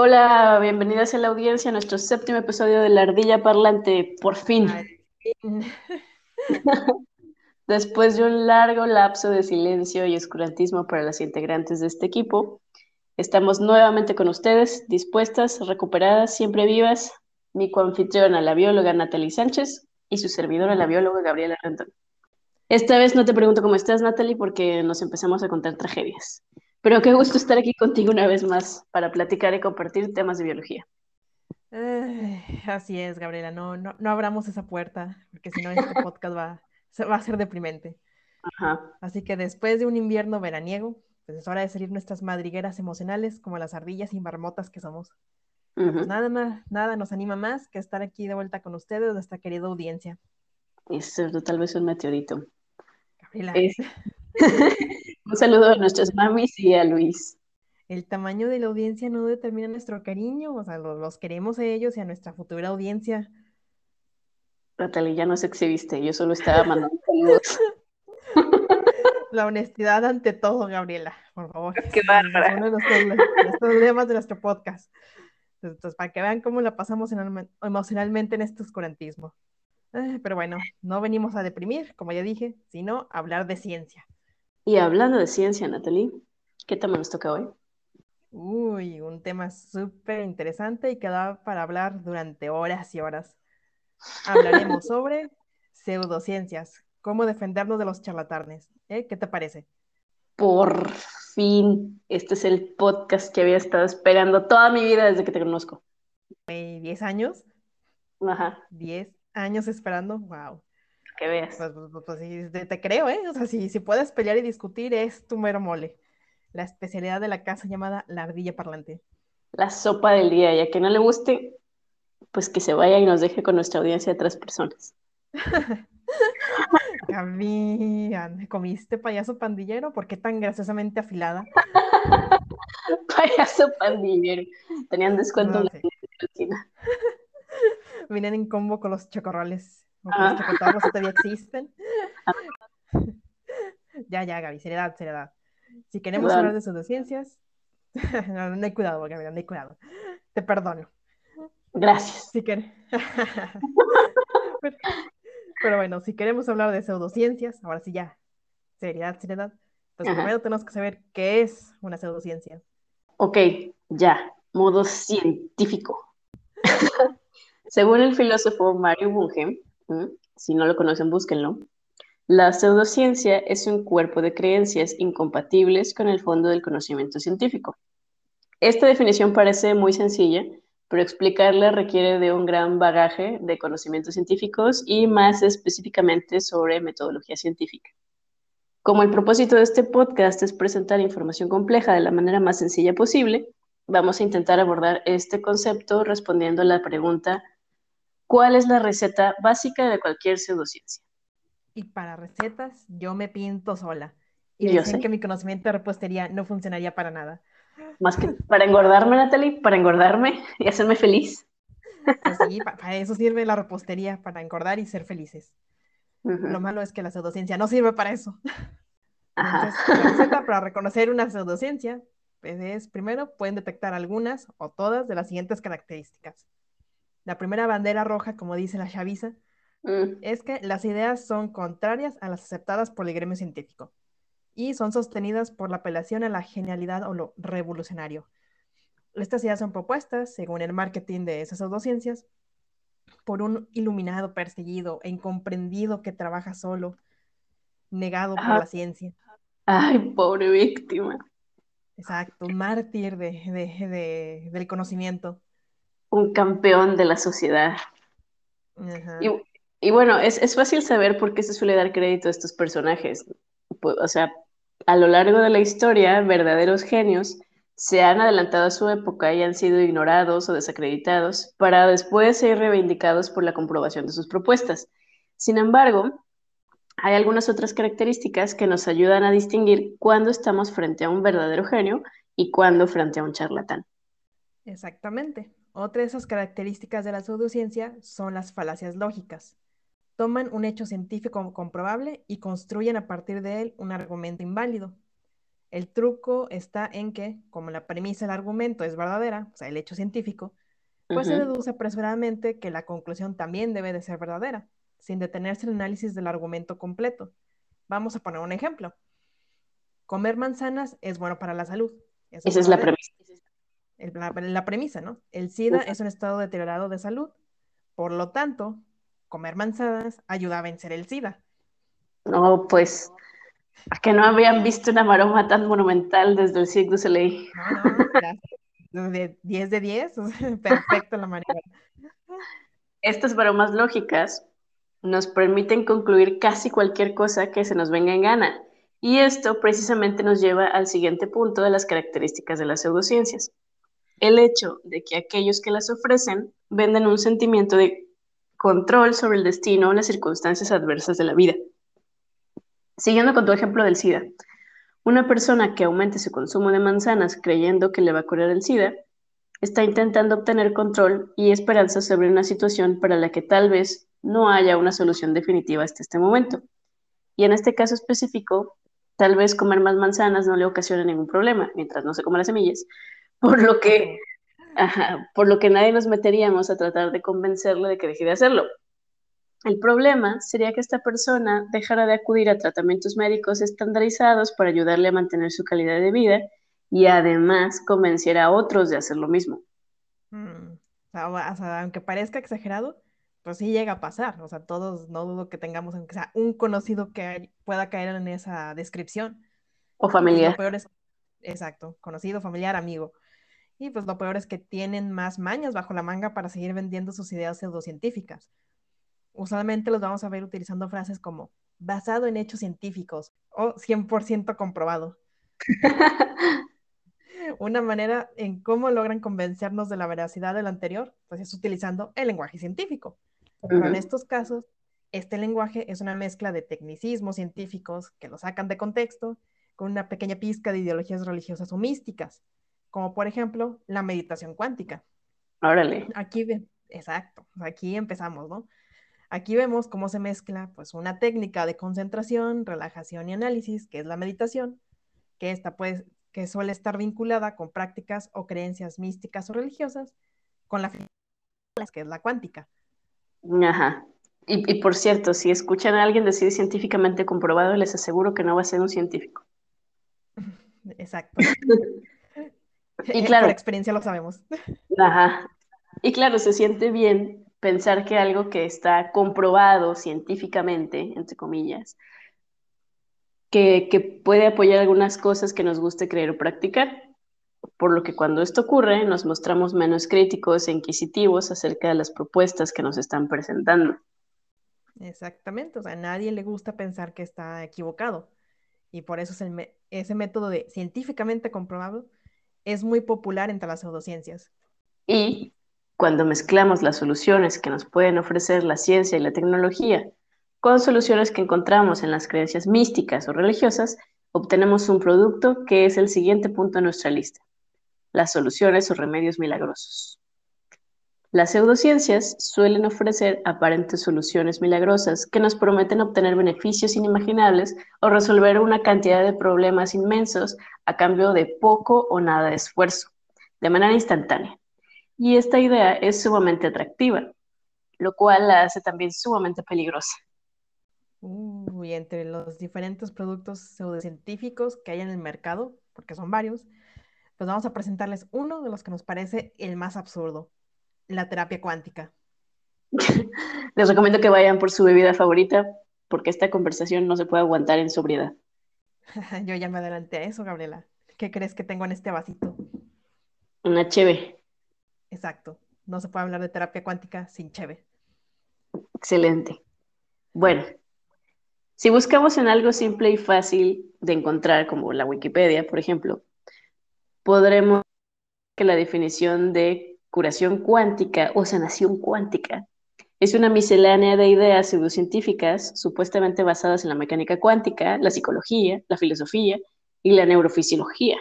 Hola, bienvenidas a la audiencia a nuestro séptimo episodio de La Ardilla Parlante, por fin. Después de un largo lapso de silencio y oscurantismo para las integrantes de este equipo, estamos nuevamente con ustedes, dispuestas, recuperadas, siempre vivas, mi coanfitriona, la bióloga Natalie Sánchez, y su servidora, la bióloga Gabriela Rentón. Esta vez no te pregunto cómo estás, Natalie, porque nos empezamos a contar tragedias. Pero qué gusto estar aquí contigo una vez más para platicar y compartir temas de biología. así es, Gabriela, no, no, no abramos esa puerta, porque si no este podcast va, va a ser deprimente. Así que después de un invierno veraniego, pues es hora de salir nuestras madrigueras emocionales como las ardillas y marmotas que somos. Pues nada más, nada nos anima más que estar aquí de vuelta con ustedes, nuestra querida audiencia. Es tal vez un meteorito. Gabriela. Un saludo a nuestras mamis y a Luis. El tamaño de la audiencia no determina nuestro cariño, o sea, los, queremos a ellos y a nuestra futura audiencia. Natalia, ya se exhibiste, yo solo estaba mandando saludos. La honestidad ante todo, Gabriela, por favor. Qué bárbara. Uno de los, temas de nuestro podcast. Entonces, para que vean cómo la pasamos emocionalmente en este oscurantismo. Pero bueno, no venimos a deprimir, como ya dije, sino a hablar de ciencia. Y hablando de ciencia, Natalie, ¿qué tema nos toca hoy? Uy, un tema súper interesante y que da para hablar durante horas y horas. Hablaremos sobre pseudociencias, cómo defendernos de los charlatanes. ¿eh? ¿Qué te parece? Por fin, este es el podcast que había estado esperando toda mi vida desde que te conozco. ¿Diez años? Ajá. ¿Diez años esperando? Wow que veas. Pues, pues, pues, pues te, creo, ¿eh? O sea, si, si puedes pelear y discutir, es tu mero mole. La especialidad de la casa llamada la ardilla parlante. La sopa del día, ya que no le guste, pues que se vaya y nos deje con nuestra audiencia de tres personas. Gaby, ¿comiste payaso pandillero? ¿Por qué tan graciosamente afilada? payaso pandillero. Tenían descuento en la cocina. Vienen en combo con los chocorroles. Ah. que todavía existen. ya, ya, Gaby, seriedad, seriedad. Si queremos hablar de pseudociencias, no, no hay cuidado, Gaby, no hay cuidado. Te perdono. Gracias. Si pero, pero, bueno, si queremos hablar de pseudociencias, ahora sí ya, seriedad, seriedad, pues primero tenemos que saber qué es una pseudociencia. Ok, ya, modo científico. Según el filósofo Mario Bunge, si no lo conocen, búsquenlo. La pseudociencia es un cuerpo de creencias incompatibles con el fondo del conocimiento científico. Esta definición parece muy sencilla, pero explicarla requiere de un gran bagaje de conocimientos científicos y más específicamente sobre metodología científica. Como el propósito de este podcast es presentar información compleja de la manera más sencilla posible, vamos a intentar abordar este concepto respondiendo a la pregunta ¿Cuál es la receta básica de cualquier pseudociencia? Y para recetas, yo me pinto sola. Y yo sé que mi conocimiento de repostería no funcionaría para nada. Más que para engordarme, Natalie, para engordarme y hacerme feliz. Pues sí, para eso sirve la repostería, para engordar y ser felices. Lo malo es que la pseudociencia no sirve para eso. Entonces, la receta para reconocer una pseudociencia pues, es, primero, pueden detectar algunas o todas de las siguientes características. La primera bandera roja, como dice la chaviza, mm. es que las ideas son contrarias a las aceptadas por el gremio científico y son sostenidas por la apelación a la genialidad o lo revolucionario. Estas ideas son propuestas, según el marketing de esas pseudociencias, por un iluminado perseguido e incomprendido que trabaja solo, negado por la ciencia. Ay, pobre víctima. Exacto, mártir de, del conocimiento un campeón de la sociedad. Y, bueno, es, fácil saber por qué se suele dar crédito a estos personajes. O sea, a lo largo de la historia, verdaderos genios se han adelantado a su época y han sido ignorados o desacreditados para después ser reivindicados por la comprobación de sus propuestas. Sin embargo, hay algunas otras características que nos ayudan a distinguir cuándo estamos frente a un verdadero genio y cuándo frente a un charlatán. Exactamente. Otra de esas características de la pseudociencia son las falacias lógicas. Toman un hecho científico comprobable y construyen a partir de él un argumento inválido. El truco está en que, como la premisa del argumento es verdadera, o sea, el hecho científico, pues se deduce apresuradamente que la conclusión también debe de ser verdadera, sin detenerse el análisis del argumento completo. Vamos a poner un ejemplo. Comer manzanas es bueno para la salud. Esa es la premisa. La, premisa, ¿no? El SIDA es un estado deteriorado de salud. Por lo tanto, comer manzanas ayuda a vencer el SIDA. No, pues, ¿a que no habían visto una maroma tan monumental desde el Cirque du Soleil? No, no, de 10 de 10, perfecto la marihuana. Estas bromas lógicas nos permiten concluir casi cualquier cosa que se nos venga en gana. Y esto precisamente nos lleva al siguiente punto de las características de las pseudociencias. El hecho de que aquellos que las ofrecen venden un sentimiento de control sobre el destino o las circunstancias adversas de la vida. Siguiendo con tu ejemplo del SIDA, una persona que aumente su consumo de manzanas creyendo que le va a curar el SIDA, está intentando obtener control y esperanza sobre una situación para la que tal vez no haya una solución definitiva hasta este momento. Y en este caso específico, tal vez comer más manzanas no le ocasione ningún problema, mientras no se coma las semillas, por lo que, por lo que nadie nos meteríamos a tratar de convencerle de que deje de hacerlo. El problema sería que esta persona dejara de acudir a tratamientos médicos estandarizados para ayudarle a mantener su calidad de vida y además convenciera a otros de hacer lo mismo. Mm, aunque parezca exagerado, pues sí llega a pasar. O sea, todos no dudo que tengamos aunque sea un conocido que pueda caer en esa descripción. O familiar. exacto, conocido, familiar, amigo. Y pues lo peor es que tienen más mañas bajo la manga para seguir vendiendo sus ideas pseudocientíficas usualmente los vamos a ver utilizando frases como basado en hechos científicos o 100% comprobado. Una manera en cómo logran convencernos de la veracidad del anterior, pues es utilizando el lenguaje científico. Pero en estos casos, este lenguaje es una mezcla de tecnicismos científicos que lo sacan de contexto con una pequeña pizca de ideologías religiosas o místicas, como por ejemplo la meditación cuántica. Órale. Aquí, exacto, aquí empezamos, ¿no? Aquí vemos cómo se mezcla pues una técnica de concentración, relajación y análisis, que es la meditación, que esta pues que suele estar vinculada con prácticas o creencias místicas o religiosas, con la que es la cuántica. Ajá. Y, y, por cierto, si escuchan a alguien decir científicamente comprobado, les aseguro que no va a ser un científico. Exacto. y claro. Por experiencia lo sabemos. Ajá. Y claro, se siente bien pensar que algo que está comprobado científicamente, entre comillas, que, que, puede apoyar algunas cosas que nos guste creer o practicar. Por lo que cuando esto ocurre, nos mostramos menos críticos e inquisitivos acerca de las propuestas que nos están presentando. Exactamente, o sea, a nadie le gusta pensar que está equivocado. Y por eso es ese método de científicamente comprobado es muy popular entre las pseudociencias. Y cuando mezclamos las soluciones que nos pueden ofrecer la ciencia y la tecnología con soluciones que encontramos en las creencias místicas o religiosas, obtenemos un producto que es el siguiente punto en nuestra lista, las soluciones o remedios milagrosos. Las pseudociencias suelen ofrecer aparentes soluciones milagrosas que nos prometen obtener beneficios inimaginables o resolver una cantidad de problemas inmensos a cambio de poco o nada de esfuerzo, de manera instantánea. Y esta idea es sumamente atractiva, lo cual la hace también sumamente peligrosa. y entre los diferentes productos pseudocientíficos que hay en el mercado, porque son varios, pues vamos a presentarles uno de los que nos parece el más absurdo, la terapia cuántica. Les recomiendo que vayan por su bebida favorita, porque esta conversación no se puede aguantar en sobriedad. Yo ya me adelanté a eso, Gabriela. ¿Qué crees que tengo en este vasito? Una cheve. Exacto. No se puede hablar de terapia cuántica sin cheve. Excelente. Bueno, si buscamos en algo simple y fácil de encontrar, como la Wikipedia, por ejemplo, podremos que la definición de curación cuántica o sanación cuántica es una miscelánea de ideas pseudocientíficas supuestamente basadas en la mecánica cuántica, la psicología, la filosofía y la neurofisiología.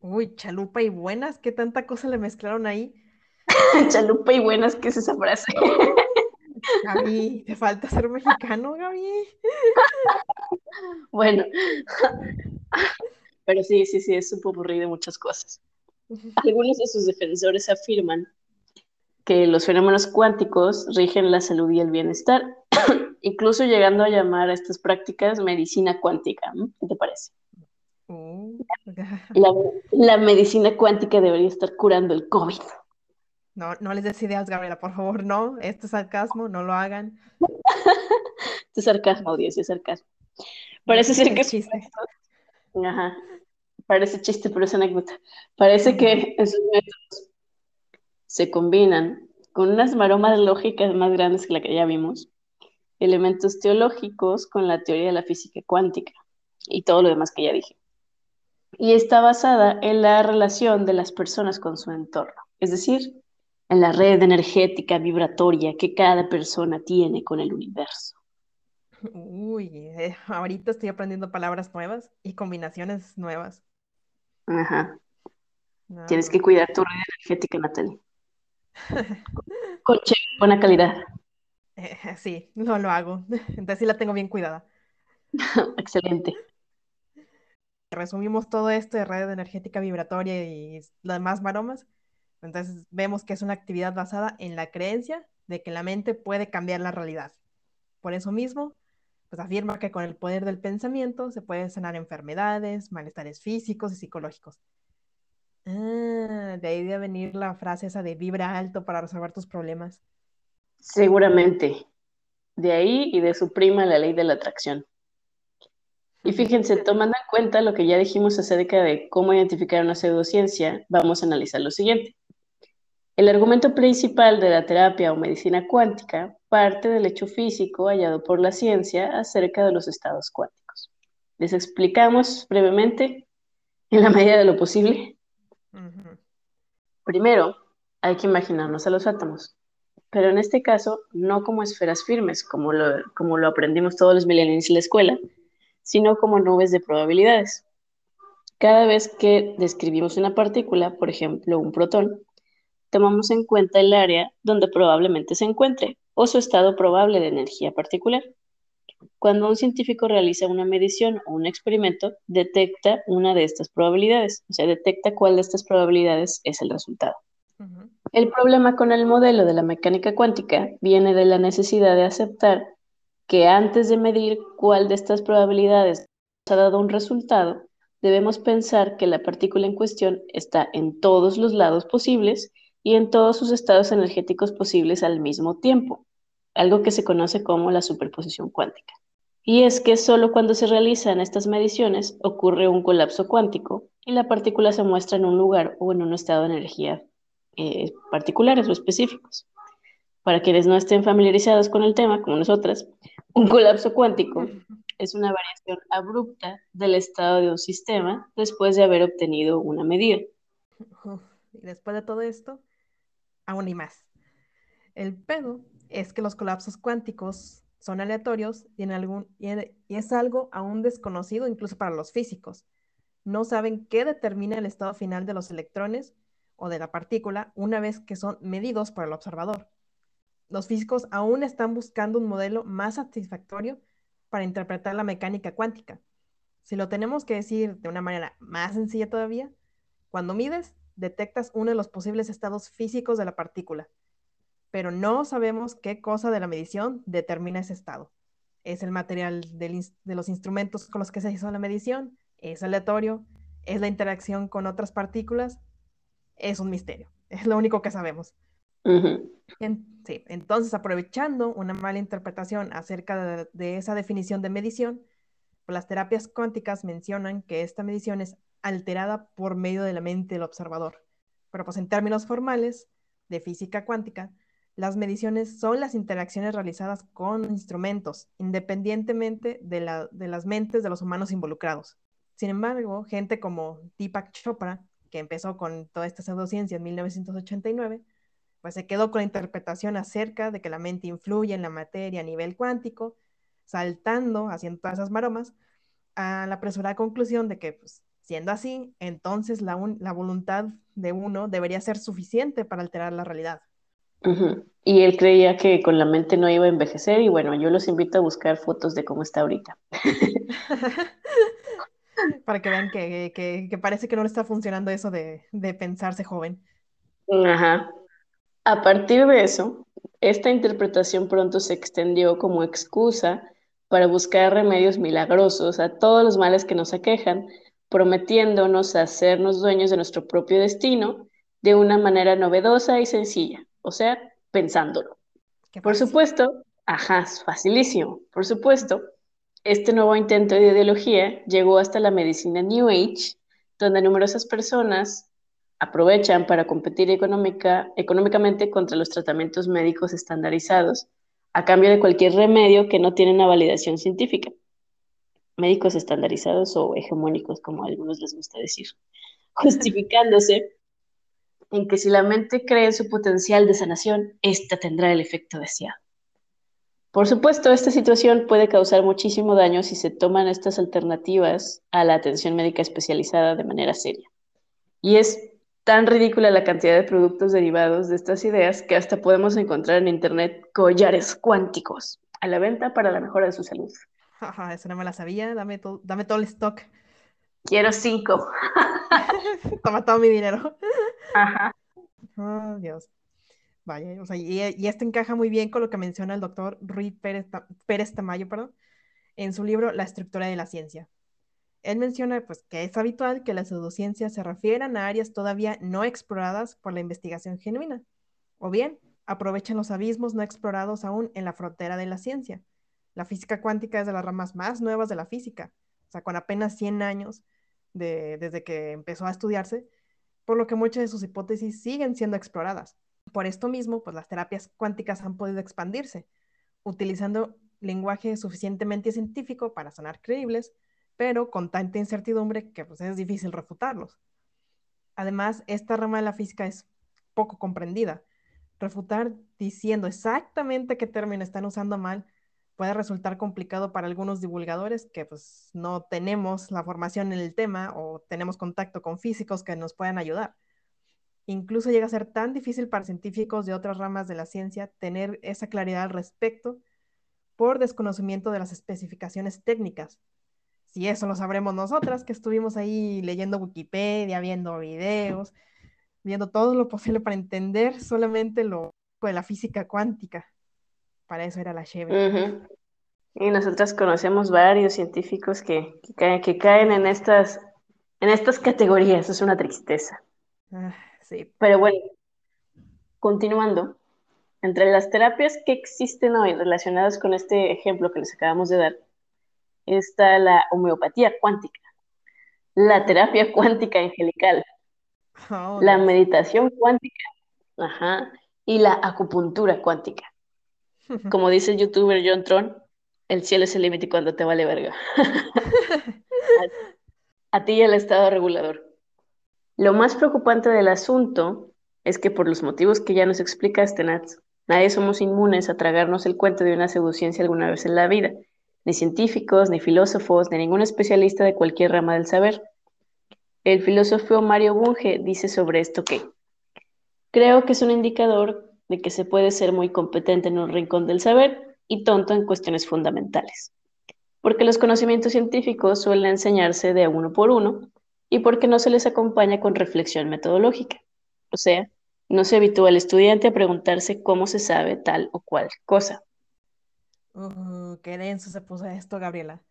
Uy, chalupa y buenas, ¿qué tanta cosa le mezclaron ahí? chalupa y buenas, ¿qué es esa frase? Gaby, te falta ser mexicano, Gaby. bueno, pero sí, sí, sí, es un popurrí de muchas cosas. Algunos de sus defensores afirman que los fenómenos cuánticos rigen la salud y el bienestar, incluso llegando a llamar a estas prácticas medicina cuántica. ¿Qué te parece? Mm. La, medicina cuántica debería estar curando el COVID. No, no les des ideas, Gabriela, por favor, no. Este sarcasmo, no lo hagan. este sarcasmo, Dios, es sarcasmo. Parece ser que es chiste. Ajá. Parece chiste, pero es anécdota. Parece que esos métodos se combinan con unas maromas lógicas más grandes que la que ya vimos, elementos teológicos con la teoría de la física cuántica y todo lo demás que ya dije. Y está basada en la relación de las personas con su entorno, es decir, en la red energética vibratoria que cada persona tiene con el universo. Uy, eh, ahorita estoy aprendiendo palabras nuevas y combinaciones nuevas. Ajá. Tienes que cuidar tu red energética, Natalie. Con buena calidad. Eh, sí, no lo hago. Entonces sí la tengo bien cuidada. Excelente. Resumimos todo esto de red energética vibratoria y las demás maromas. Entonces vemos que es una actividad basada en la creencia de que la mente puede cambiar la realidad. Por eso mismo, pues afirma que con el poder del pensamiento se pueden sanar enfermedades, malestares físicos y psicológicos. Ah, de ahí debe venir la frase esa de vibra alto para resolver tus problemas. Seguramente. De ahí y de su prima la ley de la atracción. Y fíjense, tomando en cuenta lo que ya dijimos acerca de cómo identificar una pseudociencia, vamos a analizar lo siguiente. El argumento principal de la terapia o medicina cuántica parte del hecho físico hallado por la ciencia acerca de los estados cuánticos. Les explicamos brevemente, en la medida de lo posible, Primero, hay que imaginarnos a los átomos, pero en este caso no como esferas firmes, como lo, como lo aprendimos todos los millennials en la escuela, sino como nubes de probabilidades. Cada vez que describimos una partícula, por ejemplo un protón, tomamos en cuenta el área donde probablemente se encuentre o su estado probable de energía particular. Cuando un científico realiza una medición o un experimento, detecta una de estas probabilidades, o sea, detecta cuál de estas probabilidades es el resultado. El problema con el modelo de la mecánica cuántica viene de la necesidad de aceptar que antes de medir cuál de estas probabilidades ha dado un resultado, debemos pensar que la partícula en cuestión está en todos los lados posibles y en todos sus estados energéticos posibles al mismo tiempo algo que se conoce como la superposición cuántica. Y es que solo cuando se realizan estas mediciones ocurre un colapso cuántico y la partícula se muestra en un lugar o en un estado de energía eh, particulares o específicos. Para quienes no estén familiarizados con el tema, como nosotras, un colapso cuántico es una variación abrupta del estado de un sistema después de haber obtenido una medida. Y después de todo esto, aún y más. El pedo es que los colapsos cuánticos son aleatorios y, en algún, y, es algo aún desconocido incluso para los físicos. No saben qué determina el estado final de los electrones o de la partícula una vez que son medidos por el observador. Los físicos aún están buscando un modelo más satisfactorio para interpretar la mecánica cuántica. Si lo tenemos que decir de una manera más sencilla todavía, cuando mides, detectas uno de los posibles estados físicos de la partícula, pero no sabemos qué cosa de la medición determina ese estado. ¿Es el material de los instrumentos con los que se hizo la medición? ¿Es aleatorio? ¿Es la interacción con otras partículas? Es un misterio. Es lo único que sabemos. sí, entonces, aprovechando una mala interpretación acerca de, de esa definición de medición, las terapias cuánticas mencionan que esta medición es alterada por medio de la mente del observador. Pero pues en términos formales de física cuántica, las mediciones son las interacciones realizadas con instrumentos, independientemente de, las mentes de los humanos involucrados. Sin embargo, gente como Deepak Chopra, que empezó con toda esta pseudociencia en 1989, pues se quedó con la interpretación acerca de que la mente influye en la materia a nivel cuántico, saltando, haciendo todas esas maromas, a la apresurada conclusión de que, pues, siendo así, entonces la voluntad de uno debería ser suficiente para alterar la realidad. Y él creía que con la mente no iba a envejecer y bueno, yo los invito a buscar fotos de cómo está ahorita. Para que vean que, parece que no le está funcionando eso de, de pensarse joven. Ajá. A partir de eso, esta interpretación pronto se extendió como excusa para buscar remedios milagrosos a todos los males que nos aquejan, prometiéndonos hacernos dueños de nuestro propio destino de una manera novedosa y sencilla, o sea, pensándolo. Por supuesto, ajá, facilísimo. Por supuesto, este nuevo intento de ideología llegó hasta la medicina New Age, donde numerosas personas aprovechan para competir económica, económicamente contra los tratamientos médicos estandarizados, a cambio de cualquier remedio que no tiene una validación científica. Médicos estandarizados o hegemónicos, como a algunos les gusta decir, justificándose en que si la mente cree en su potencial de sanación, ésta tendrá el efecto deseado. Por supuesto, esta situación puede causar muchísimo daño si se toman estas alternativas a la atención médica especializada de manera seria. Y es tan ridícula la cantidad de productos derivados de estas ideas que hasta podemos encontrar en Internet collares cuánticos a la venta para la mejora de su salud. Eso no me la sabía, dame, dame todo el stock. Quiero cinco. Toma todo mi dinero. Ajá. Oh, Dios. Vaya, o sea, y, esto encaja muy bien con lo que menciona el doctor Ruiz Pérez, Pérez Tamayo, perdón, en su libro La estructura de la ciencia. Él menciona pues, que es habitual que las pseudociencias se refieran a áreas todavía no exploradas por la investigación genuina, o bien aprovechan los abismos no explorados aún en la frontera de la ciencia. La física cuántica es de las ramas más nuevas de la física, o sea, con apenas 100 años de, desde que empezó a estudiarse, por lo que muchas de sus hipótesis siguen siendo exploradas. Por esto mismo, pues las terapias cuánticas han podido expandirse, utilizando lenguaje suficientemente científico para sonar creíbles, pero con tanta incertidumbre que pues, es difícil refutarlos. Además, esta rama de la física es poco comprendida. Refutar diciendo exactamente qué término están usando mal puede resultar complicado para algunos divulgadores que pues no tenemos la formación en el tema o tenemos contacto con físicos que nos puedan ayudar. Incluso llega a ser tan difícil para científicos de otras ramas de la ciencia tener esa claridad al respecto por desconocimiento de las especificaciones técnicas, si eso lo sabremos nosotras, que estuvimos ahí leyendo Wikipedia, viendo videos, viendo todo lo posible para entender solamente lo de la física cuántica. Para eso era la Cheve. Y nosotras conocemos varios científicos que, que, caen, en estas, en estas categorías. Es una tristeza. Ah, sí. Pero bueno, continuando, entre las terapias que existen hoy relacionadas con este ejemplo que les acabamos de dar, está la homeopatía cuántica, la terapia cuántica angelical, oh, la meditación cuántica, y la acupuntura cuántica. Como dice el youtuber John Tron, el cielo es el límite cuando te vale verga. a, ti y al estado regulador. Lo más preocupante del asunto es que por los motivos que ya nos explicaste, Nats, nadie somos inmunes a tragarnos el cuento de una pseudociencia alguna vez en la vida ni científicos, ni filósofos, ni ningún especialista de cualquier rama del saber. El filósofo Mario Bunge dice sobre esto que creo que es un indicador de que se puede ser muy competente en un rincón del saber y tonto en cuestiones fundamentales, porque los conocimientos científicos suelen enseñarse de uno por uno y porque no se les acompaña con reflexión metodológica. O sea, no se habitúa al estudiante a preguntarse cómo se sabe tal o cual cosa. Uh, qué denso se puso esto, Gabriela.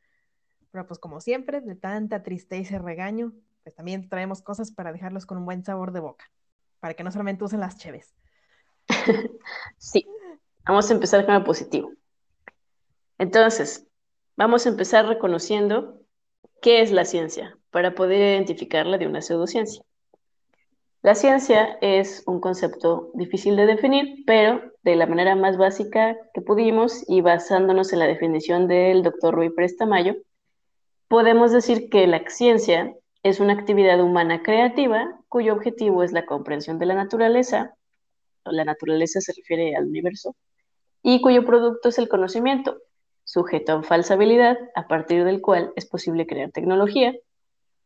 Pero pues como siempre, de tanta tristeza y regaño, pues también traemos cosas para dejarlos con un buen sabor de boca, para que no solamente usen las cheves. Sí, vamos a empezar con lo positivo. Entonces, vamos a empezar reconociendo qué es la ciencia para poder identificarla de una pseudociencia. La ciencia es un concepto difícil de definir, pero de la manera más básica que pudimos y basándonos en la definición del doctor Rui Prestamayo, podemos decir que la ciencia es una actividad humana creativa cuyo objetivo es la comprensión de la naturaleza, la naturaleza se refiere al universo, y cuyo producto es el conocimiento, sujeto a falsabilidad, a partir del cual es posible crear tecnología,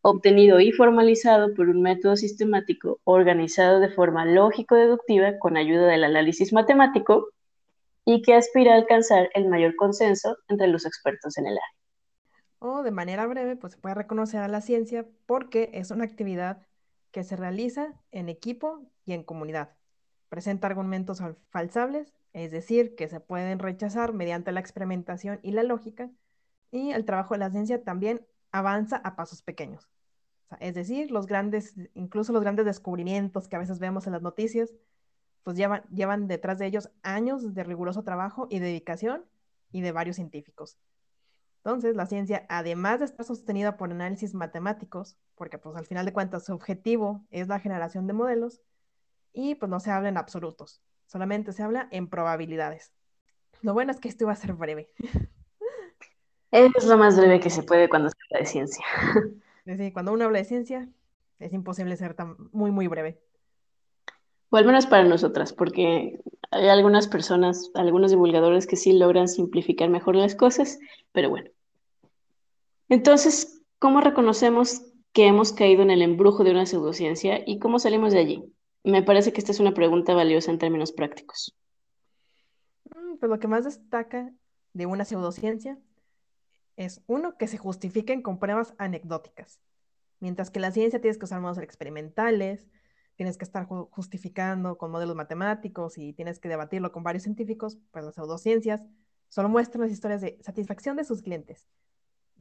obtenido y formalizado por un método sistemático organizado de forma lógico-deductiva con ayuda del análisis matemático y que aspira a alcanzar el mayor consenso entre los expertos en el área. O de manera breve, pues se puede reconocer a la ciencia porque es una actividad que se realiza en equipo y en comunidad. Presenta argumentos falsables, es decir, que se pueden rechazar mediante la experimentación y la lógica. Y el trabajo de la ciencia también avanza a pasos pequeños. es decir, los grandes, incluso los grandes descubrimientos que a veces vemos en las noticias, pues llevan, llevan detrás de ellos años de riguroso trabajo y dedicación y de varios científicos. Entonces, la ciencia, además de estar sostenida por análisis matemáticos, porque pues al final de cuentas su objetivo es la generación de modelos, y pues no se habla en absolutos, solamente se habla en probabilidades. Lo bueno es que esto va a ser breve. Es lo más breve que se puede cuando se habla de ciencia. Sí, cuando uno habla de ciencia, es imposible ser tan muy, muy breve. O al menos para nosotras, porque hay algunas personas, algunos divulgadores que sí logran simplificar mejor las cosas, pero bueno. Entonces, ¿cómo reconocemos que hemos caído en el embrujo de una pseudociencia y cómo salimos de allí? Me parece que esta es una pregunta valiosa en términos prácticos. Mm, pues lo que más destaca de una pseudociencia es uno que se justifiquen con pruebas anecdóticas, mientras que la ciencia tienes que usar modos experimentales, tienes que estar justificando con modelos matemáticos y tienes que debatirlo con varios científicos, pues las pseudociencias solo muestran las historias de satisfacción de sus clientes.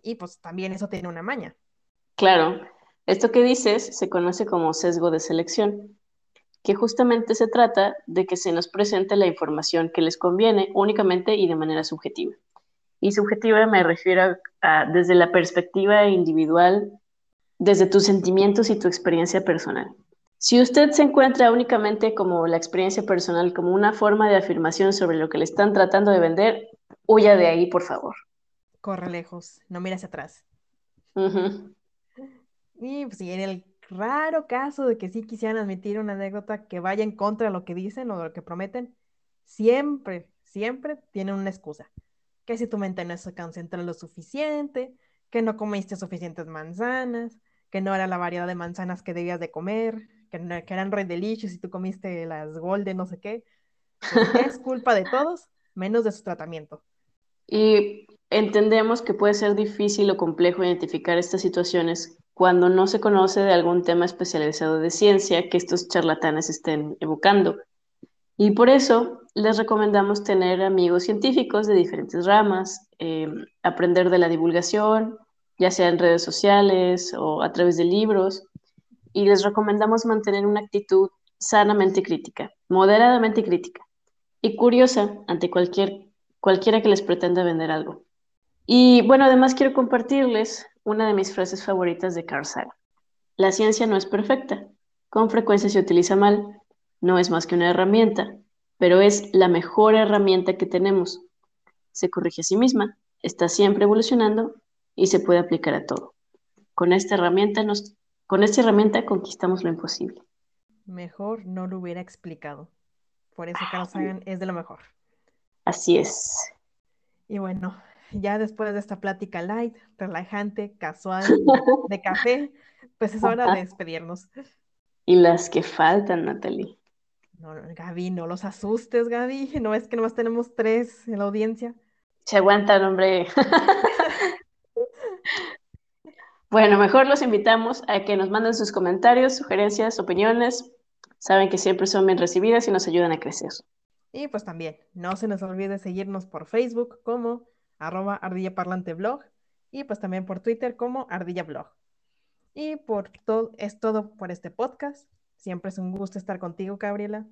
Y pues también eso tiene una maña. Claro, esto que dices se conoce como sesgo de selección, que justamente se trata de que se nos presente la información que les conviene únicamente y de manera subjetiva. Y subjetiva me refiero a desde la perspectiva individual, desde tus sentimientos y tu experiencia personal. Si usted se encuentra únicamente como la experiencia personal, como una forma de afirmación sobre lo que le están tratando de vender, huya de ahí, por favor. Corre lejos, no mires atrás. Y pues, en el raro caso de que sí quisieran admitir una anécdota que vaya en contra de lo que dicen o de lo que prometen, siempre, siempre tienen una excusa. Que si tu mente no se concentra lo suficiente, que no comiste suficientes manzanas, que no era la variedad de manzanas que debías de comer, que, eran Red Delicious y tú comiste las Golden, no sé qué. Pues, es culpa de todos, menos de su tratamiento. Y entendemos que puede ser difícil o complejo identificar estas situaciones cuando no se conoce de algún tema especializado de ciencia que estos charlatanes estén evocando. Y por eso les recomendamos tener amigos científicos de diferentes ramas, em, aprender de la divulgación, ya sea en redes sociales o a través de libros, y les recomendamos mantener una actitud sanamente crítica, moderadamente crítica y curiosa ante cualquier, cualquiera que les pretenda vender algo. Y bueno, además quiero compartirles una de mis frases favoritas de Carl Sagan. La ciencia no es perfecta, con frecuencia se utiliza mal, no es más que una herramienta, pero es la mejor herramienta que tenemos. Se corrige a sí misma, está siempre evolucionando y se puede aplicar a todo. Con esta herramienta nos con esta herramienta conquistamos lo imposible. Mejor no lo hubiera explicado. Por eso Carl Sagan es de lo mejor. Así es. Y bueno, ya después de esta plática light, relajante, casual, de café, pues es hora de despedirnos. Y las que faltan, Natalie. No, Gaby, no los asustes, Gaby. No es que nomás tenemos tres en la audiencia. Se aguantan, hombre. Bueno, mejor los invitamos a que nos manden sus comentarios, sugerencias, opiniones. Saben que siempre son bien recibidas y nos ayudan a crecer. Y pues también, no se nos olvide seguirnos por Facebook como arroba ardillaparlanteblog y pues también por Twitter como ardillablog. Y por todo, es todo por este podcast. Siempre es un gusto estar contigo, Gabriela,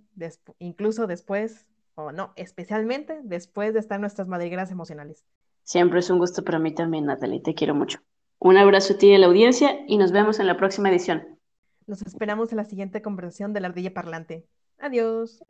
incluso después, o no, especialmente después de estar nuestras madrigueras emocionales. Siempre es un gusto para mí también, Natalie. Te quiero mucho. Un abrazo a ti y a la audiencia y nos vemos en la próxima edición. Nos esperamos en la siguiente conversación de la ardilla parlante. Adiós.